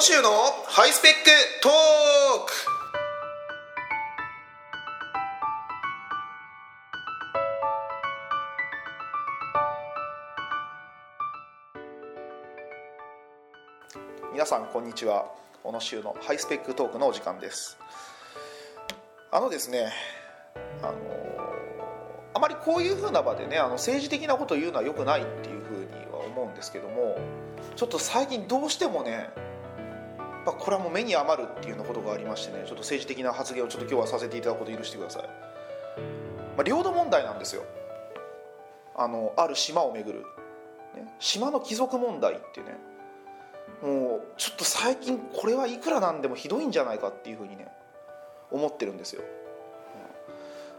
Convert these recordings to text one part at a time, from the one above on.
の週のハイスペックトーク。皆さんこんにちは。小野州のハイスペックトークのお時間です。あのですねあのあまりこういうふうな場でねあの政治的なことを言うのはよくないっていうふうには思うんですけどもちょっと最近どうしてもねまあ、これはもう目に余るっていうようなことがありましてねちょっと政治的な発言をちょっと今日はさせていただくこと許してください、まあ、領土問題なんですよ。あのある島をめぐる、ね、島の帰属問題ってね。もうちょっと最近これはいくらなんでもひどいんじゃないかっていうふうにね思ってるんですよ、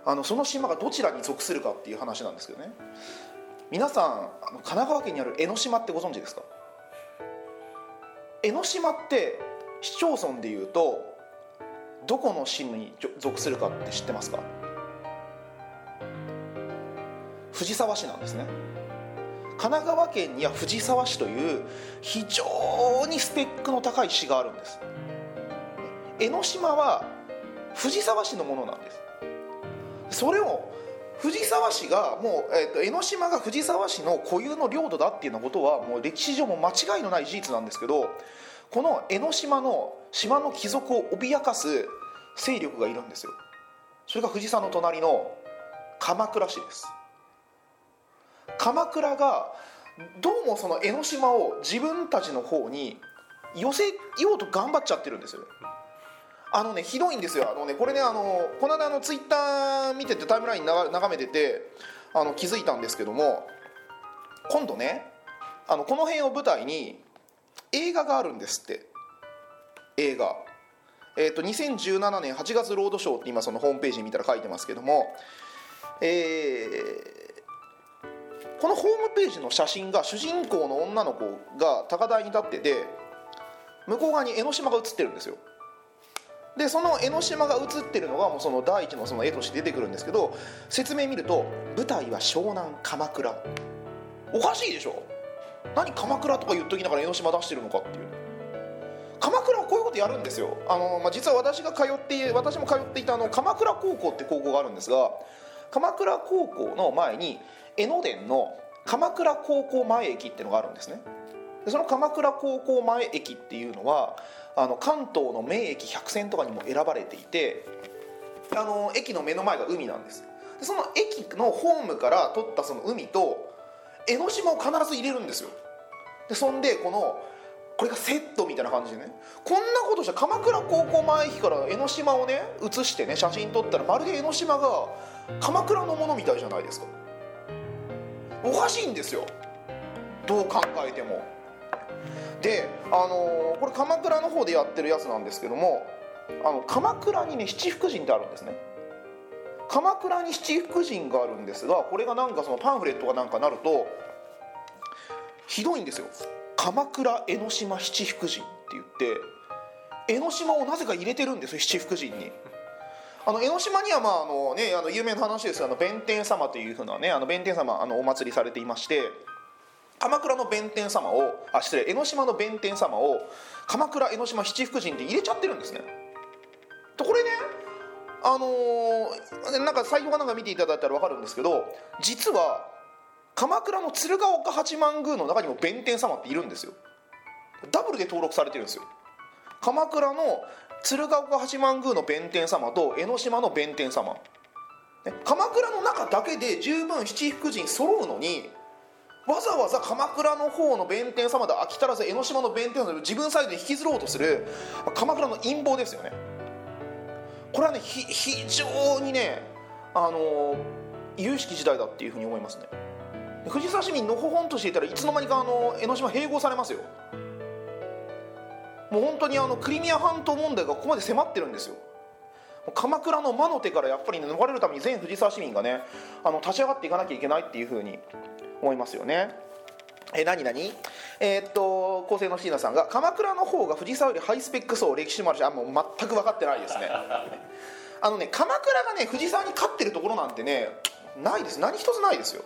あのその島がどちらに属するかっていう話なんですけどね。皆さんあの神奈川県にある江ノ島ってご存知ですか？江ノ島って市町村でいうとどこの市に属するかって知ってますか？藤沢市なんですね。神奈川県には藤沢市という非常にスペックの高い市があるんです。江ノ島は藤沢市のものなんです。それを藤沢市がもう、えーと、江ノ島が藤沢市の固有の領土だっていうようなことはもう歴史上も間違いのない事実なんですけどこの江ノ島の島の貴族を脅かす勢力がいるんですよ。それが藤沢の隣の鎌倉市です。鎌倉がどうもその江ノ島を自分たちの方に寄せようと頑張っちゃってるんですよあのねひどいんですよ。あのねこれねあのこの間のツイッター見ててタイムライン眺めててあの気づいたんですけども今度ねあのこの辺を舞台に映画があるんですって。映画。えーと、2017年8月ロードショーって今そのホームページ見たら書いてますけども、えー、このホームページの写真が主人公の女の子が高台に立ってて向こう側に江ノ島が写ってるんですよ。でその江ノ島が写ってるのがもうその第一のその絵として出てくるんですけど説明見ると舞台は湘南鎌倉。おかしいでしょ？何鎌倉とか言っときながら江ノ島出してるのかっていう鎌倉はこういうことやるんですよ。あの、まあ、実は私が通って私も通っていたあの鎌倉高校って高校があるんですが鎌倉高校の前に江ノ電の鎌倉高校前駅っていうのがあるんですね。でその鎌倉高校前駅っていうのはあの関東の名駅100選とかにも選ばれていてあの駅の目の前が海なんです。でその駅のホームから取ったその海と江ノ島を必ず入れるんですよ。でそんでこのこれがセットみたいな感じでね。こんなことした鎌倉高校前駅から江ノ島をね写してね写真撮ったらまるで江ノ島が鎌倉のものみたいじゃないですか。おかしいんですよ。どう考えても。であのー、これ鎌倉の方でやってるやつなんですけどもあの鎌倉にね七福神ってあるんですね。鎌倉に七福神があるんですがこれがなんかそのパンフレットがなんかなるとひどいんですよ。鎌倉江ノ島七福神って言って江ノ島をなぜか入れてるんですよ七福神に。あの江ノ島にはまああのねあの有名な話ですあの弁天様というふうなねあの弁天様あのお祭りされていまして鎌倉の弁天様をあ失礼江ノ島の弁天様を鎌倉江ノ島七福神って入れちゃってるんですね。とこれねあのー、なんかサイトかなんか見ていただいたら分かるんですけど実は鎌倉の鶴岡八幡宮の中にも弁天様っているんですよ。ダブルで登録されてるんですよ。鎌倉の鶴岡八幡宮の弁天様と江ノ島の弁天様。鎌倉の中だけで十分七福神揃うのにわざわざ鎌倉の方の弁天様で飽き足らず江ノ島の弁天様で自分サイドに引きずろうとする鎌倉の陰謀ですよね。これはね非常にねあの有識時代だっていうふうに思いますね。藤沢市民のほほんとしていたらいつの間にかあの江ノ島併合されますよ。もう本当にあのクリミア半島問題がここまで迫ってるんですよ。鎌倉の魔の手からやっぱり、ね、逃れるために全藤沢市民がねあの立ち上がっていかなきゃいけないっていうふうに思いますよね。え何何？えー、っと厚生の椎名さんが鎌倉の方が藤沢よりハイスペック層歴史もあるしあもう全く分かってないですね。あのね鎌倉がね藤沢に勝ってるところなんてねないです。何一つないですよ。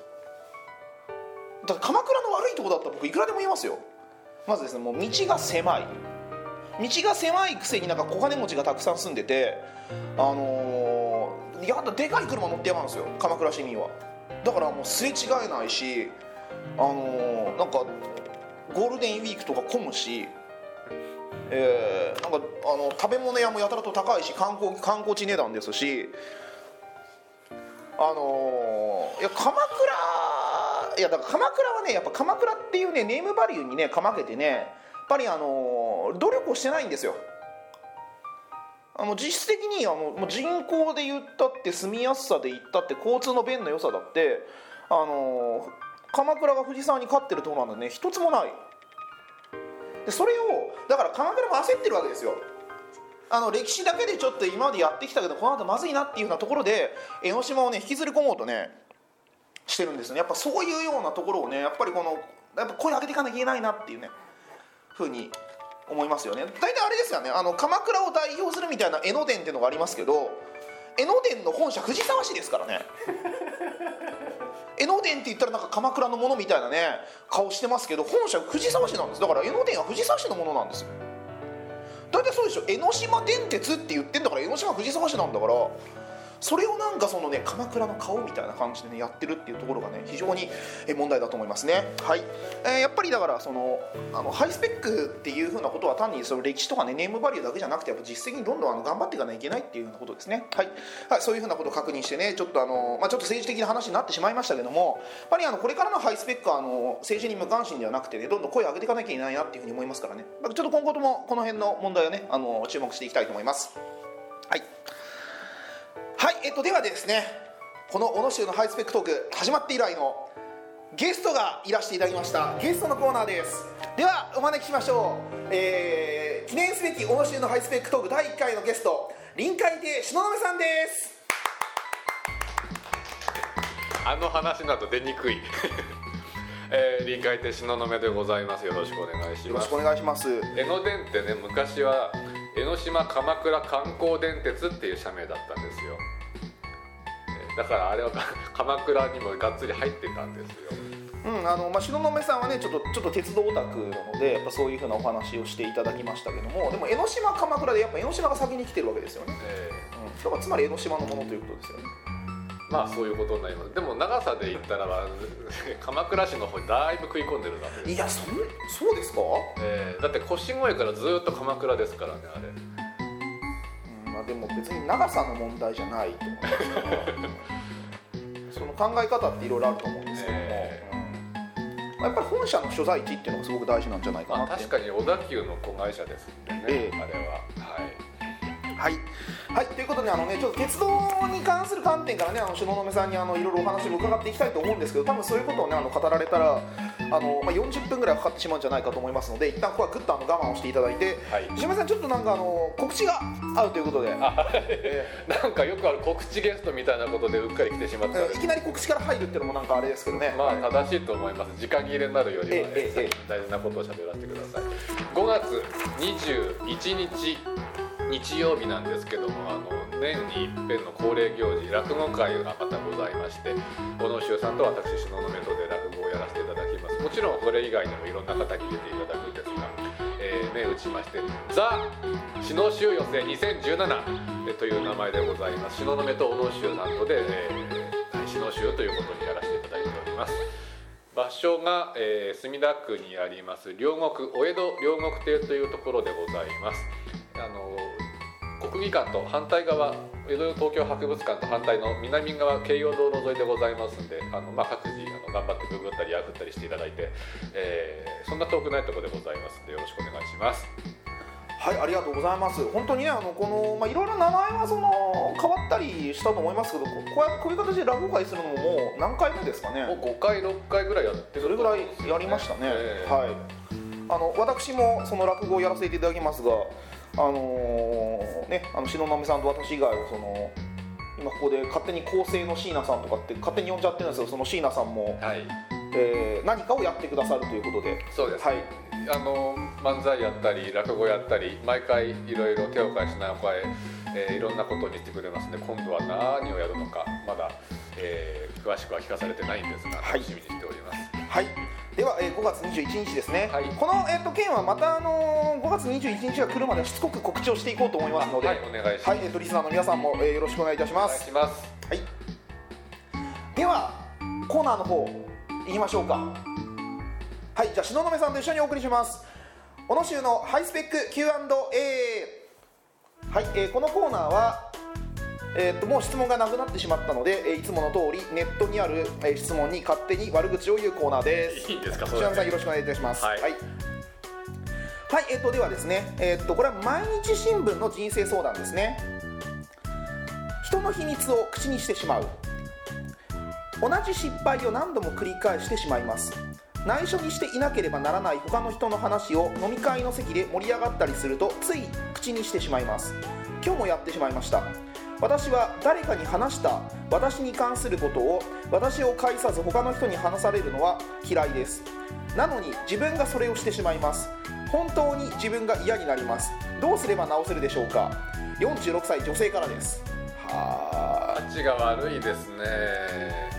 だから鎌倉の悪いとこだったら僕いくらでも言いますよ。まずですねもう道が狭い。道が狭いくせになんか小金持ちがたくさん住んでてあのー、やだでかい車乗ってやがるんですよ。鎌倉市民は。だからもうすれ違えないしあのー、なんかゴールデンウィークとか混むしえー、なんかあの食べ物屋もやたらと高いし観光観光地値段ですしあのー、いや鎌倉いやだから鎌倉はねやっぱ鎌倉っていうねネームバリューにねかまけてねやっぱりあのー、努力をしてないんですよ。あの実質的にあのもう人口で言ったって住みやすさで言ったって交通の便の良さだってあのー、鎌倉が藤沢に勝ってるところなんてね。一つもない。でそれをだから鎌倉も焦ってるわけですよ。あの歴史だけでちょっと今までやってきたけどこの後まずいなっていうようなところで江ノ島をね引きずり込もうとねしてるんですね。やっぱそういうようなところをねやっぱりこのやっぱ声上げていかなきゃいけないなっていうねふうに思いますよね。大体あれですよね。あの鎌倉を代表するみたいな江ノ電っていうのがありますけど江ノ電の本社藤沢市ですからね。江ノ電って言ったらなんか鎌倉のものみたいなね顔してますけど本社藤沢市なんです。だから江ノ電は藤沢市のものなんですよ。大体そうでしょ。江ノ島電鉄って言ってんだから江ノ島藤沢市なんだから。それをなんかそのね鎌倉の顔みたいな感じでねやってるっていうところがね非常に問題だと思いますね。はい、えー、やっぱりだからそのあのハイスペックっていうふうなことは単にその歴史とかねネームバリューだけじゃなくてやっぱ実績にどんどんあの頑張っていかないといけないっていうようなことですね。はい、はい、そういうふうなことを確認してねちょっとあの、まあ、ちょっと政治的な話になってしまいましたけどもやっぱりあのこれからのハイスペックはあの政治に無関心ではなくてねどんどん声を上げていかなきゃいけないなっていうふうに思いますからね。ちょっと今後ともこの辺の問題をねあの注目していきたいと思います。はい。はい、えっと、ではですねこの小野州のハイスペックトーク始まって以来のゲストがいらしていただきました。ゲストのコーナーです。ではお招きしましょう、えー、記念すべき小野州のハイスペックトーク第1回のゲスト臨海亭篠ノさんです。あの話など出にくい。えー、臨海亭篠ノでございます。よろしくお願いします。よろしくお願いします。江ノ電ってね昔は江ノ島鎌倉観光電鉄っていう社名だったんですよ。だからあれは 鎌倉にもがっつり入ってたんですよ。うんあのまあ、東雲さんはねちょっとちょっと鉄道オタクなのでやっぱそういうふうなお話をしていただきましたけどもでも江ノ島鎌倉でやっぱ江ノ島が先に来てるわけですよね、えー、うん、だからつまり江ノ島のものということですよねまあそういうことになります。でも長さで言ったら 鎌倉市の方にだいぶ食い込んでるわけですいやそそうですか、えー、だって腰越からずっと鎌倉ですからねあれ。まあ、でも別に長さの問題じゃないと思うんですその考え方っていろいろあると思うんですけども、えー、うん、やっぱり本社の所在地っていうのがすごく大事なんじゃないかなまあ、確かに小田急の子会社ですんでね、えー、あれははい、はいはい、ということであの、ね、ちょっと鉄道に関する観点からねあの東雲さんにあのいろいろお話を伺っていきたいと思うんですけど多分そういうことを、ね、あの語られたらあの、まあ、40分ぐらいかかってしまうんじゃないかと思いますので一旦ここはぐっとあの我慢をしていただいて、はい、東雲さんちょっとなんかあの告知があるということで、えー、なんかよくある告知ゲストみたいなことでうっかり来てしまった、いきなり告知から入るっていうのもなんかあれですけどね。まあ正しいと思います。時間切れになるよりは、ね、えーえー、大事なことを喋らせてください。5月21日日曜日なんですけどもあの年に一遍の恒例行事落語会がまたございまして小野修さんと私東雲とで落語をやらせていただきます。もちろんこれ以外にもいろんな方に出ていただくんですが、えー、銘打ちまして「ザ・篠修寄せ2017」という名前でございます。東雲と小野修さんとで、えー、篠修ということにやらせていただいております。場所が、えー、墨田区にあります両国お江戸両国亭というところでございます。あの国技館と反対側江戸東京博物館と反対の南側京葉道路沿いでございますんであの、まあ、各自あの頑張ってググったりヤグったりしていただいて、えー、そんな遠くないところでございます。んでよろしくお願いします。はいありがとうございます本当にねあのこのまあいろいろ名前はその変わったりしたと思いますけどこうやこういう形で落語会するのももう何回目ですかね？もう5回6回ぐらいやってるそれぐらいやりましたね、えー、はい。あの私もその落語をやらせていただきますがあのー、ねあの東雲さんと私以外はその今ここで勝手に構成の椎名さんとかって勝手に呼んじゃってるんですけどその椎名さんも、はい、えー、何かをやってくださるということで。そうです、はい、あの漫才やったり落語やったり毎回いろいろ手を返しながら、えー、いろんなことにしてくれますね今度は何をやるのかまだ、えー、詳しくは聞かされてないんですが楽しみにしております。はいでは、えー、5月21日ですね、はい。この、えー、と件はまた、あのー5月21日が来るまでしつこく告知をしていこうと思いますので、はいお願いします。はいえー、とリスナーの皆さんも、えーよろしくお願いいたしおます。願いします。はい、ではコーナーの方いきましょうか。はいじゃあ東雲さんと一緒にお送りします。小野州のハイスペック Q&A はい、えーこのコーナーはえー、ともう質問がなくなってしまったので、えーいつもの通りネットにある、えー質問に勝手に悪口を言うコーナーです。いいんですか？藤山さんよろしくお願いいたします。はい。はい、はいえー、とではですね、えー、とこれは毎日新聞の人生相談ですね。人の秘密を口にしてしまう。同じ失敗を何度も繰り返してしまいます。内緒にしていなければならない他の人の話を飲み会の席で盛り上がったりするとつい口にしてしまいます。今日もやってしまいました私は誰かに話した。私に関することを。私を介さず他の人に話されるのは嫌いです。なのに自分がそれをしてしまいます。本当に自分が嫌になります。どうすれば直せるでしょうか。46歳女性からです。は価値が悪いですね。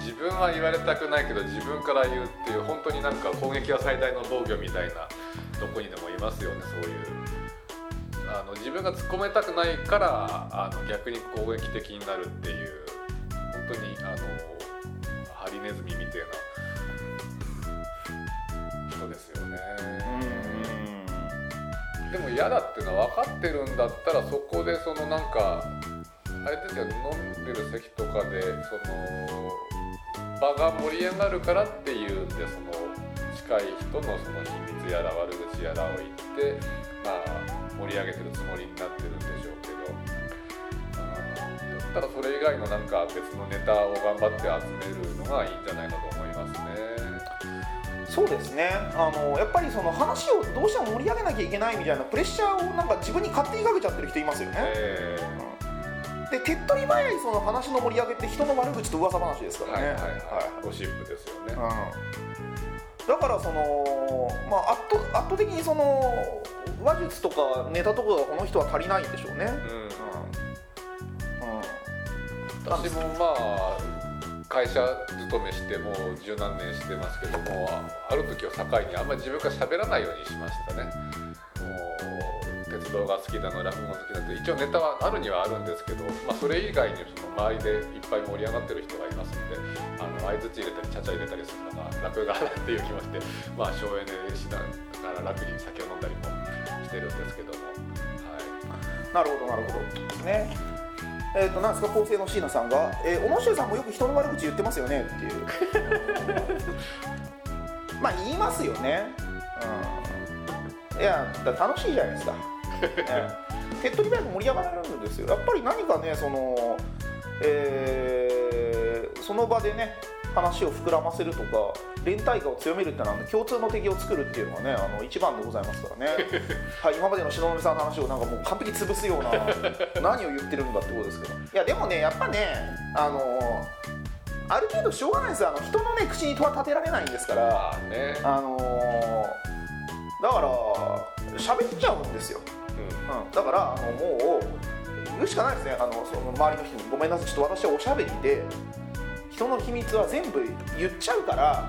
自分は言われたくないけど自分から言うっていう本当になんか攻撃は最大の防御みたいなどこにでもいますよねそういうあの自分が突っ込めたくないからあの逆に攻撃的になるっていう本当にあのハリネズミみたいな人ですよね。でも嫌だっていうのは分かってるんだったらそこでそのなんかあれですよ飲んでる席とかでその場が盛り上がるからっていうんでその近い人のその秘密やら悪口やらを言ってまあ盛り上げてるつもりになってるんでしょうけど。たらそれ以外のなんか別のネタを頑張って集めるのがいいんじゃないかと思いますね。そうですね。あのやっぱりその話をどうしても盛り上げなきゃいけないみたいなプレッシャーをなんか自分に勝手にかけちゃってる人いますよね、えで手っ取り早いその話の盛り上げって人の悪口と噂話ですからね、ーはいはいはい、ゴシップですよね。うん、だからその、まあ、圧倒圧倒的にその話術とかネタとかがこの人は足りないんでしょうね、うん。うん。私もまあ会社勤めしてもう十何年してますけどもある時を境にあんまり自分から喋らないようにしましたね。もう鉄道が好きなの落語が好きなの一応ネタはあるにはあるんですけど、まあ、それ以外にその周りでいっぱい盛り上がってる人がいますんであの相づち入れたりちゃちゃ入れたりするのが楽がっていう気もしてまあ省エネしながら楽に酒を飲んだりもしてるんですけども、はい、なるほどなるほど。ね。えっ、となんですか構成の椎名さんが、えー、小野修さんもよく人の悪口言ってますよね。っていう。まあ言いますよね。うん。いや楽しいじゃないですか、ね。手っ取り早く盛り上がれるんですよ。やっぱり何かねそのえーその場でね話を膨らませるとか連帯感を強めるってのは共通の敵を作るっていうのがねあの一番でございますからね。はい今までの篠宮さんの話をなんかもう完璧に潰すような 何を言ってるんだってことですけど。いやでもねやっぱねあのある程度しょうがないですよ。あの人のね口に戸は立てられないんですから。まあね、あのだから喋っちゃうんですよ、うん。うん、だからあのもう言うしかないですね。あのその周りの人に「ごめんなさいちょっと私はおしゃべりで人の秘密は全部言っちゃうから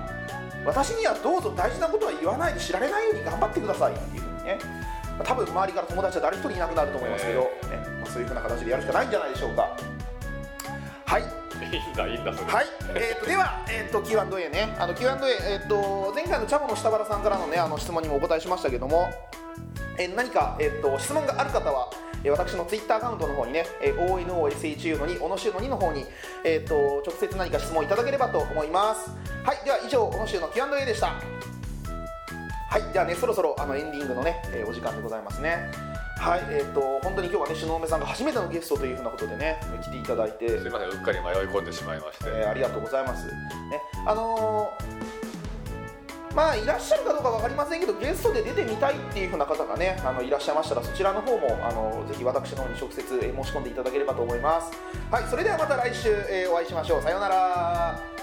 私にはどうぞ大事なことは言わないで知られないように頑張ってください」っていうふうにね。多分周りから友達は誰一人いなくなると思いますけど、ね。まあ、そういうふうな形でやるしかないんじゃないでしょうか。はい。いいんだいいんだそれ。はい、えー、とでは、えー、と Q&A ね。あの Q&A、えー、と前回のチャボの下原さんからの,、ね、あの質問にもお答えしましたけども、えー何か、えー、と質問がある方は、えー私のツイッターアカウントの方にね、えー ONOSHU の2、小野修の2の方に、えー、と直接何か質問いただければと思います。はい、では以上、小野修の Q&A でした。はい、ではね、そろそろあのエンディングのね、えーお時間でございますね。はい、えっ、と本当に今日はね、篠梅さんが初めてのゲストというふうなことでね、来ていただいて、すいませんうっかり迷い込んでしまいまして、えーありがとうございます。ね、あのーまあいらっしゃるかどうかわかりませんけどゲストで出てみたいっていう風な方がねあのいらっしゃいましたらそちらの方もあのぜひ私の方に直接え申し込んでいただければと思います。はいそれではまた来週、えーお会いしましょう。さようなら。